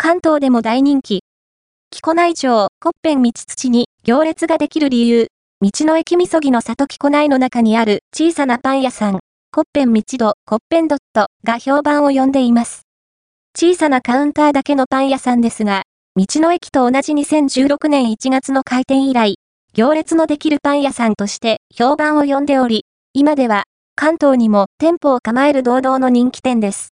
関東でも大人気。木古内町、コッペン道土に行列ができる理由。道の駅みそぎの里木古内の中にある小さなパン屋さん、コッペン道戸、コッペンドットが評判を呼んでいます。小さなカウンターだけのパン屋さんですが、道の駅と同じ2016年1月の開店以来、行列のできるパン屋さんとして評判を呼んでおり、今では関東にも店舗を構える堂々の人気店です。